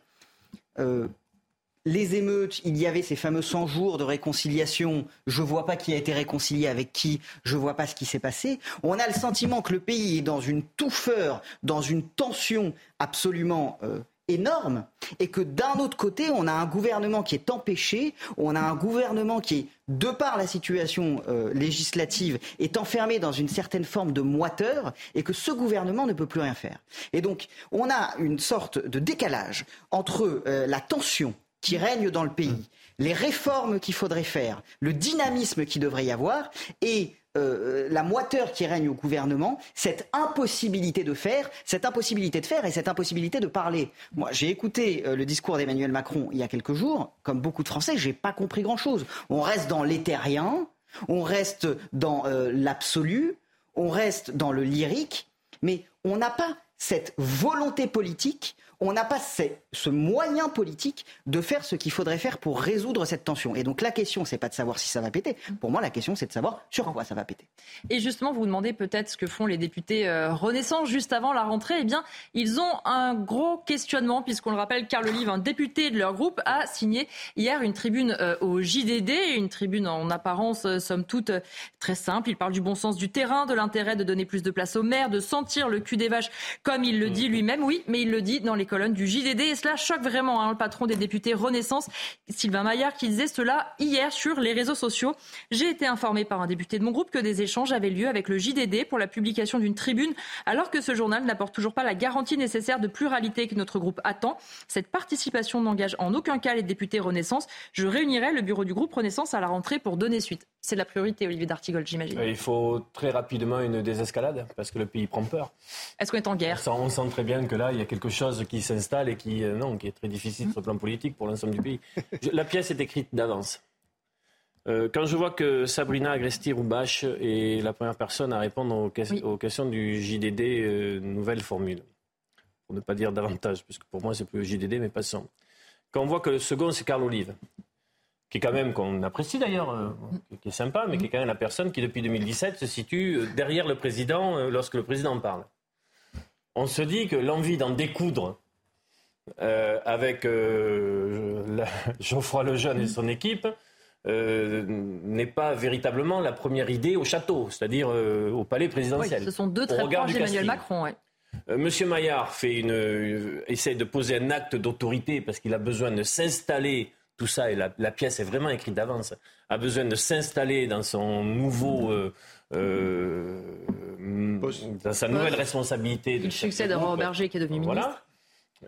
les émeutes, il y avait ces fameux 100 jours de réconciliation. Je ne vois pas qui a été réconcilié avec qui, je ne vois pas ce qui s'est passé. On a le sentiment que le pays est dans une touffeur, dans une tension absolument euh, énorme, et que d'un autre côté, on a un gouvernement qui est empêché, on a un gouvernement qui, de par la situation euh, législative, est enfermé dans une certaine forme de moiteur, et que ce gouvernement ne peut plus rien faire. Et donc, on a une sorte de décalage entre euh, la tension qui règne dans le pays, les réformes qu'il faudrait faire, le dynamisme qui devrait y avoir et euh, la moiteur qui règne au gouvernement, cette impossibilité de faire, cette impossibilité de faire et cette impossibilité de parler. Moi, j'ai écouté euh, le discours d'Emmanuel Macron il y a quelques jours. Comme beaucoup de Français, j'ai pas compris grand-chose. On reste dans l'éthérien, on reste dans euh, l'absolu, on reste dans le lyrique, mais on n'a pas cette volonté politique on n'a pas ce moyen politique de faire ce qu'il faudrait faire pour résoudre cette tension. Et donc la question, c'est pas de savoir si ça va péter. Pour moi, la question, c'est de savoir sur quoi ça va péter. Et justement, vous vous demandez peut-être ce que font les députés euh, Renaissance juste avant la rentrée. Eh bien, ils ont un gros questionnement, puisqu'on le rappelle, Carl Olive, un député de leur groupe, a signé hier une tribune euh, au JDD, une tribune en apparence, euh, somme toute, très simple. Il parle du bon sens du terrain, de l'intérêt de donner plus de place aux maires, de sentir le cul des vaches, comme il le dit lui-même. Oui, mais il le dit dans les colonnes du JDD. Et cela choque vraiment hein, le patron des députés Renaissance, Sylvain Maillard, qui disait cela hier sur les réseaux sociaux. J'ai été informé par un député de mon groupe que des échanges avaient lieu avec le JDD pour la publication d'une tribune, alors que ce journal n'apporte toujours pas la garantie nécessaire de pluralité que notre groupe attend. Cette participation n'engage en aucun cas les députés Renaissance. Je réunirai le bureau du groupe Renaissance à la rentrée pour donner suite. C'est la priorité, Olivier D'Artigol, j'imagine. Il faut très rapidement une désescalade parce que le pays prend peur. Est-ce qu'on est en guerre? On sent, très bien que là, il y a quelque chose qui s'installe et qui, euh, non, qui est très difficile sur le plan politique pour l'ensemble du pays. la pièce est écrite d'avance. Euh, quand je vois que Sabrina Agresti-Roubache est la première personne à répondre aux, questions du JDD euh, Nouvelle Formule, pour ne pas dire davantage, parce que pour moi, c'est plus le JDD, mais passons. Quand on voit que le second, c'est Carl Olive, qui est quand même, qu'on apprécie d'ailleurs, euh, qui est sympa, mais qui est quand même la personne qui, depuis 2017, se situe derrière le président lorsque le président parle. On se dit que l'envie d'en découdre avec Geoffroy Lejeune et son équipe n'est pas véritablement la première idée au château, c'est-à-dire au palais présidentiel. ce sont deux très proches d'Emmanuel Macron. Monsieur Maillard fait une, essaie de poser un acte d'autorité parce qu'il a besoin de s'installer tout ça, et la, pièce est vraiment écrite d'avance, a besoin de s'installer dans son nouveau. Euh, euh, dans sa nouvelle responsabilité. Il succède à Robert Berger qui est devenu ministre.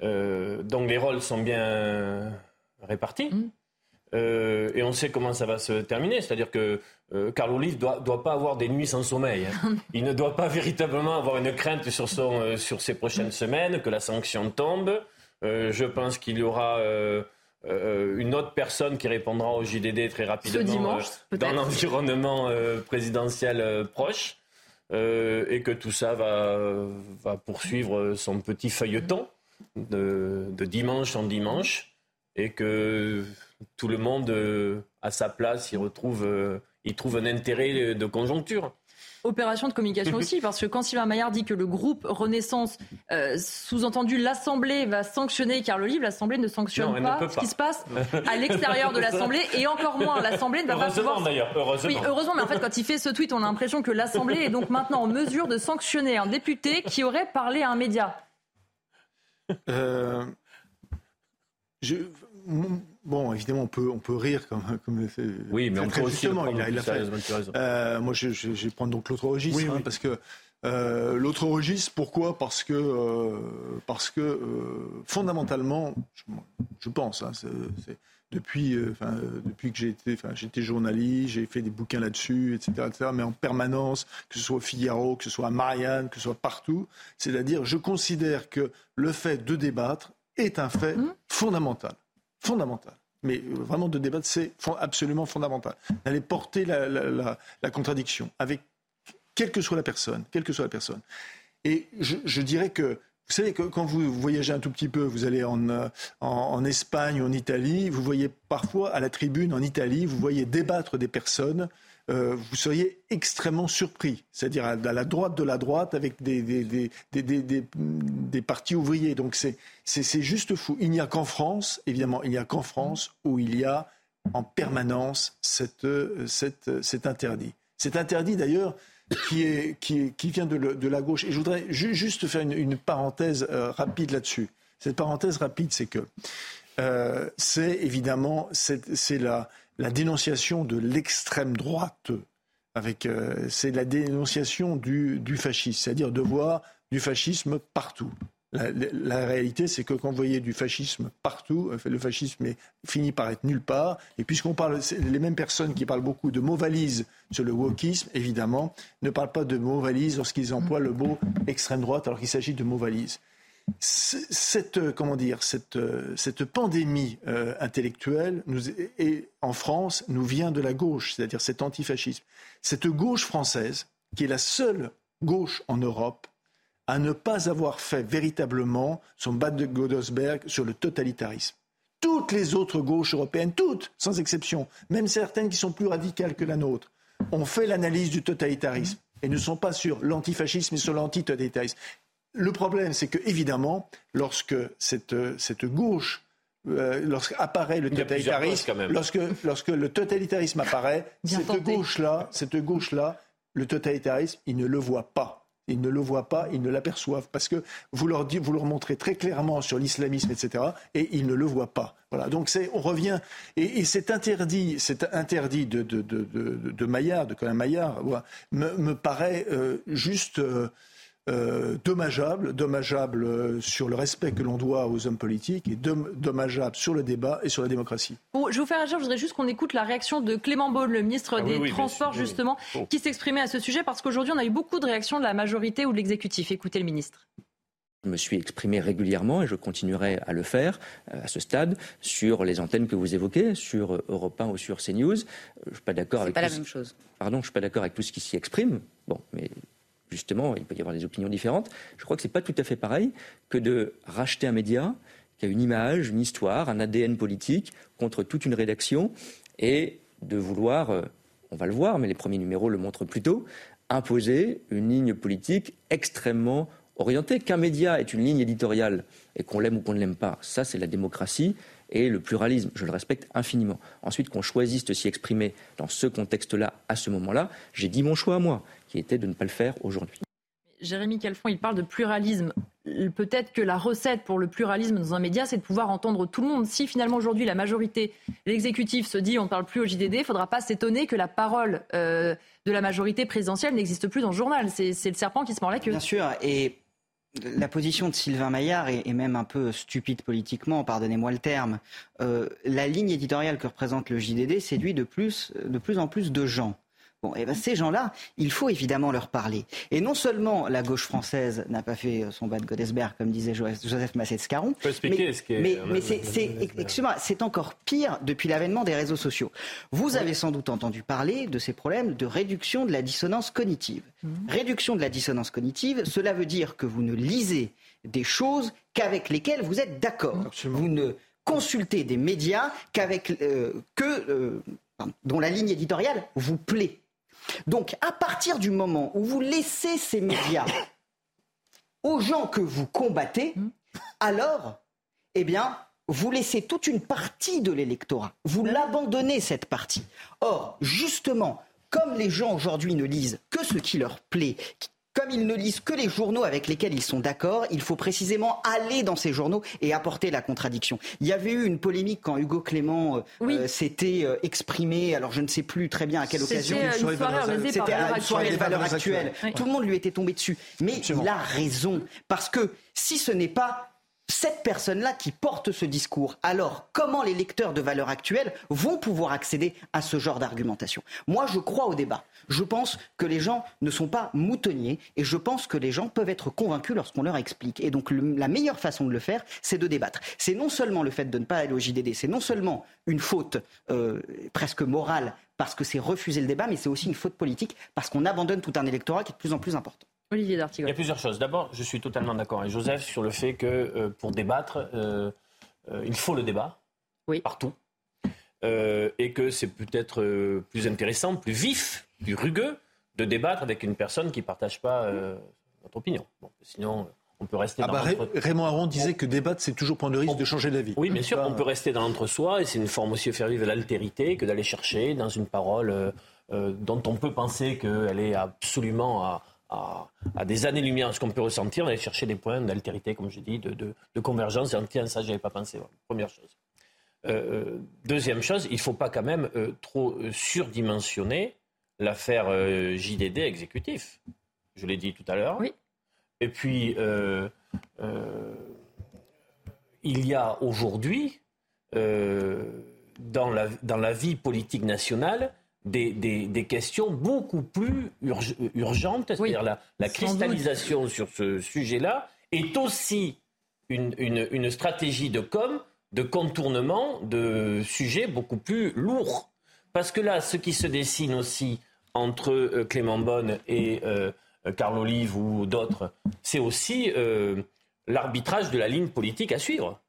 Euh, donc les rôles sont bien répartis. Mm. et on sait comment ça va se terminer. C'est-à-dire que Carl Olive ne doit, doit, pas avoir des nuits sans sommeil. Hein. Il ne doit pas véritablement avoir une crainte sur, son, sur ses prochaines semaines, que la sanction tombe. je pense qu'il y aura une autre personne qui répondra au JDD très rapidement dans l'environnement présidentiel proche. et que tout ça va, va poursuivre son petit feuilleton de, de, dimanche en dimanche et que tout le monde, à sa place, y retrouve, y trouve un intérêt de conjoncture opération de communication aussi, parce que quand Sylvain Maillard dit que le groupe Renaissance, euh, sous-entendu l'Assemblée, va sanctionner Carlo Livre, l'Assemblée ne sanctionne pas, ce qui se passe à l'extérieur de l'Assemblée, et encore moins, l'Assemblée ne va pas pouvoir... d'ailleurs, heureusement. Oui, heureusement, mais en fait, quand il fait ce tweet, on a l'impression que l'Assemblée est donc maintenant en mesure de sanctionner un député qui aurait parlé à un média. Euh, je Bon, évidemment, on peut, on peut rire comme, comme Oui, mais on peut aussi il a, il a fait. Euh, moi, je, je, je, vais prendre donc l'autre registre, hein, parce que euh, l'autre registre, pourquoi? Parce que, euh, parce que euh, fondamentalement, je, je pense, hein, c'est, depuis, euh, depuis que j'ai été, j'étais journaliste, j'ai fait des bouquins là-dessus, etc., etc., mais en permanence, que ce soit au Figaro, que ce soit à Marianne, que ce soit partout, c'est-à-dire, je considère que le fait de débattre est un fait mmh. fondamental fondamental. Mais euh, vraiment de débattre, c'est absolument fondamental. D'aller porter la, contradiction avec quelle que soit la personne, quelle que soit la personne. Et je, dirais que vous savez que quand vous voyagez un tout petit peu, vous allez en, euh, en, en, Espagne en Italie, vous voyez parfois à la tribune en Italie, vous voyez débattre des personnes euh, vous seriez extrêmement surpris. C'est-à-dire à, la droite de la droite avec des, des, des, des, partis ouvriers. Donc c'est juste fou. Il n'y a qu'en France, évidemment, il n'y a qu'en France où il y a en permanence cette, cette, cet interdit. Cet interdit d'ailleurs qui, est, qui, vient de, de, la gauche. Et je voudrais juste faire une, une parenthèse euh, rapide là-dessus. Cette parenthèse rapide, c'est que euh, c'est évidemment c'est la, la dénonciation de l'extrême droite. Avec, euh, c'est la dénonciation du, du fascisme, c'est-à-dire de voir du fascisme partout. La, réalité, c'est que quand vous voyez du fascisme partout, euh, le fascisme finit par être nulle part. Et puisqu'on parle, les mêmes personnes qui parlent beaucoup de mots valises sur le wokisme, évidemment, ne parlent pas de mots valises lorsqu'ils emploient le mot extrême droite alors qu'il s'agit de mots valises cette, euh, comment dire, cette, euh, cette pandémie intellectuelle en France nous vient de la gauche, c'est-à-dire cet antifascisme. Cette gauche française, qui est la seule gauche en Europe à ne pas avoir fait véritablement son bas de Godesberg sur le totalitarisme. Toutes les autres gauches européennes, toutes, sans exception, même certaines qui sont plus radicales que la nôtre, ont fait l'analyse du totalitarisme et ne sont pas sur l'antifascisme mais sur l'antitotalitarisme. Le problème, c'est que, évidemment, lorsque cette, cette gauche euh, lorsqu'apparaît le totalitarisme, lorsque, lorsque le totalitarisme apparaît, cette gauche-là, cette gauche-là, le totalitarisme, ils ne le voient pas. Ils ne le voient pas, ils ne l'aperçoivent parce que vous leur, dites, vous leur montrez très clairement sur l'islamisme, etc., et ils ne le voient pas. Voilà. Donc on revient et, et interdit, c'est interdit de de, de, de, de Maillard, de Colin Maillard, me, me paraît euh, juste. Euh, euh, dommageable, dommageable euh, sur le respect que l'on doit aux hommes politiques et dommageable sur le débat et sur la démocratie. je vais vous faire agir, je voudrais juste qu'on écoute la réaction de Clément Beaune, le ministre ah des Transports, justement, qui s'exprimait à ce sujet, parce qu'aujourd'hui, on a eu beaucoup de réactions de la majorité ou de l'exécutif. Écoutez le ministre. Je me suis exprimé régulièrement et je continuerai à le faire euh, à ce stade sur les antennes que vous évoquez, sur Europe 1 ou sur CNews. Je ne suis pas d'accord avec. pas la même chose. Pardon, je suis pas d'accord avec tout ce qui s'y exprime. Bon, mais justement, il peut y avoir des opinions différentes. Je crois que ce n'est pas tout à fait pareil que de racheter un média qui a une image, une histoire, un ADN politique contre toute une rédaction et de vouloir, euh, on va le voir, mais les premiers numéros le montrent plutôt, imposer une ligne politique extrêmement orientée. Qu'un média est une ligne éditoriale et qu'on l'aime ou qu'on ne l'aime pas, ça c'est la démocratie et le pluralisme, je le respecte infiniment. Ensuite, qu'on choisisse de s'y exprimer dans ce contexte-là, à ce moment-là, j'ai dit mon choix à moi, qui était de ne pas le faire aujourd'hui. Jérémy Calfon, il parle de pluralisme. Peut-être que la recette pour le pluralisme dans un média, c'est de pouvoir entendre tout le monde. Si finalement aujourd'hui la majorité, l'exécutif se dit on ne parle plus au JDD, il ne faudra pas s'étonner que la parole euh, de la majorité présidentielle n'existe plus dans le journal. C'est le serpent qui se mord la queue. Bien sûr, et la position de Sylvain Maillard est, même un peu stupide politiquement, pardonnez-moi le terme. Euh, la ligne éditoriale que représente le JDD séduit de plus, de plus en plus de gens. Bon, et ben ces gens-là, il faut évidemment leur parler. Et non seulement la gauche française n'a pas fait son bas de Godesberg, comme disait Joseph Massé-Scaron, mais, ce mais, mais c'est encore pire depuis l'avènement des réseaux sociaux. Vous avez sans doute entendu parler de ces problèmes de réduction de la dissonance cognitive. Mmh. Réduction de la dissonance cognitive, cela veut dire que vous ne lisez des choses qu'avec lesquelles vous êtes d'accord. Vous ne consultez des médias qu'avec euh, que euh, dont la ligne éditoriale vous plaît. Donc, à partir du moment où vous laissez ces médias aux gens que vous combattez, alors, eh bien, vous laissez toute une partie de l'électorat. Vous l'abandonnez, cette partie. Or, justement, comme les gens aujourd'hui ne lisent que ce qui leur plaît, comme ils ne lisent que les journaux avec lesquels ils sont d'accord, il faut précisément aller dans ces journaux et apporter la contradiction. Il y avait eu une polémique quand Hugo Clément euh, euh, s'était euh, exprimé, alors je ne sais plus très bien à quelle occasion. C'était une soirée des valeurs actuelles. Tout le monde lui était tombé dessus. Mais il a raison. Parce que si ce n'est pas cette personne-là qui porte ce discours, alors comment les lecteurs de valeurs actuelles vont pouvoir accéder à ce genre d'argumentation? Moi, je crois au débat. Je pense que les gens ne sont pas moutonniers et je pense que les gens peuvent être convaincus lorsqu'on leur explique. Et donc la meilleure façon de le faire, c'est de débattre. C'est non seulement le fait de ne pas aller au JDD, c'est non seulement une faute euh, presque morale parce que c'est refuser le débat, mais c'est aussi une faute politique parce qu'on abandonne tout un électorat qui est de plus en plus important. Olivier Il y a plusieurs choses. D'abord, je suis totalement d'accord avec Joseph sur le fait que euh, pour débattre, euh, euh, il faut le débat oui. partout. et que c'est peut-être plus intéressant, plus vif, plus rugueux de débattre avec une personne qui ne partage pas notre opinion. sinon, on peut rester ah dans bah, Raymond Aron disait que débattre, c'est toujours prendre le risque de changer d'avis. Oui, bien sûr, on peut rester dans l'entre-soi et c'est une forme aussi de faire vivre l'altérité que d'aller chercher dans une parole dont on peut penser qu'elle est absolument à à, des années-lumière ce qu'on peut ressentir, on aller chercher des points d'altérité, comme je dis, de, de, convergence. Et tiens, ça, je avais pas pensé. Première chose. Euh, euh, deuxième chose, il ne faut pas quand même euh, trop surdimensionner l'affaire JDD exécutif. Je l'ai dit tout à l'heure. Oui. Et puis, il y a aujourd'hui, dans, la, dans la vie politique nationale, des, questions beaucoup plus urgentes, c'est-à-dire la, cristallisation sur ce sujet-là est aussi une, stratégie de com, de contournement de sujets beaucoup plus lourds. Parce que là, ce qui se dessine aussi entre euh, Clément Bonne et euh, Carl Olive ou d'autres, c'est aussi euh, l'arbitrage de la ligne politique à suivre.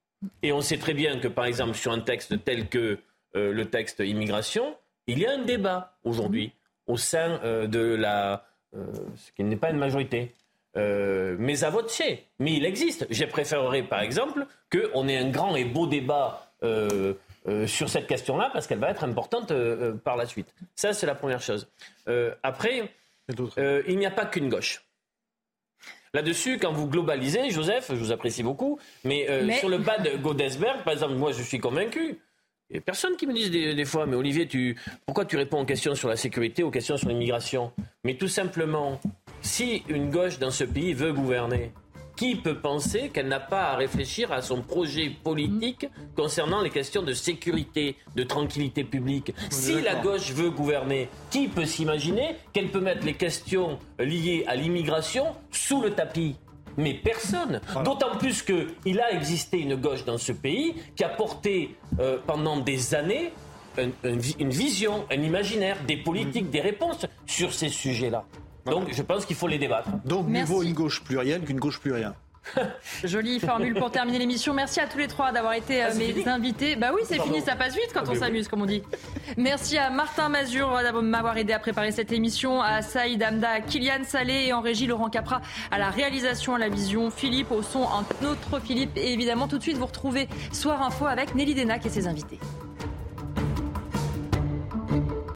Et on sait très bien que, par exemple, sur un texte tel que le texte immigration, il y a un débat aujourd'hui au sein euh, de la. Euh, ce qui n'est pas une majorité. Euh, mais à voter. Mais il existe. J'ai préféré, par exemple, qu'on ait un grand et beau débat sur cette question-là, parce qu'elle va être importante par la suite. Ça, c'est la première chose. après, il n'y a pas qu'une gauche. Là-dessus, quand vous globalisez, Joseph, je vous apprécie beaucoup, mais, mais... sur le bas de Godesberg, par exemple, moi je suis convaincu il n'y a personne qui me dise des, fois, mais Olivier, tu, pourquoi tu réponds aux questions sur la sécurité, aux questions sur l'immigration? Mais tout simplement, si une gauche dans ce pays veut gouverner, qui peut penser qu'elle n'a pas à réfléchir à son projet politique concernant les questions de sécurité, de tranquillité publique? Si la gauche veut gouverner, qui peut s'imaginer qu'elle peut mettre les questions liées à l'immigration sous le tapis? Mais personne. D'autant plus qu'il a existé une gauche dans ce pays qui a porté euh, pendant des années une vision, un imaginaire, des politiques, des réponses sur ces sujets-là. Donc je pense qu'il faut les débattre. Donc mieux vaut une gauche plurielle qu'une gauche plus rien. Jolie formule pour terminer l'émission. Merci à tous les trois d'avoir été euh, ah, mes invités. Bah oui, c'est fini, ça passe vite quand on s'amuse, comme on dit. Merci à Martin Mazur de m'avoir aidé à préparer cette émission, à Saïd Amda, à Kylian Salé et en régie Laurent Capra à la réalisation, à la vision, Philippe au son, un autre Philippe et évidemment tout de suite vous retrouvez Soir Info avec Nelly Denac et ses invités.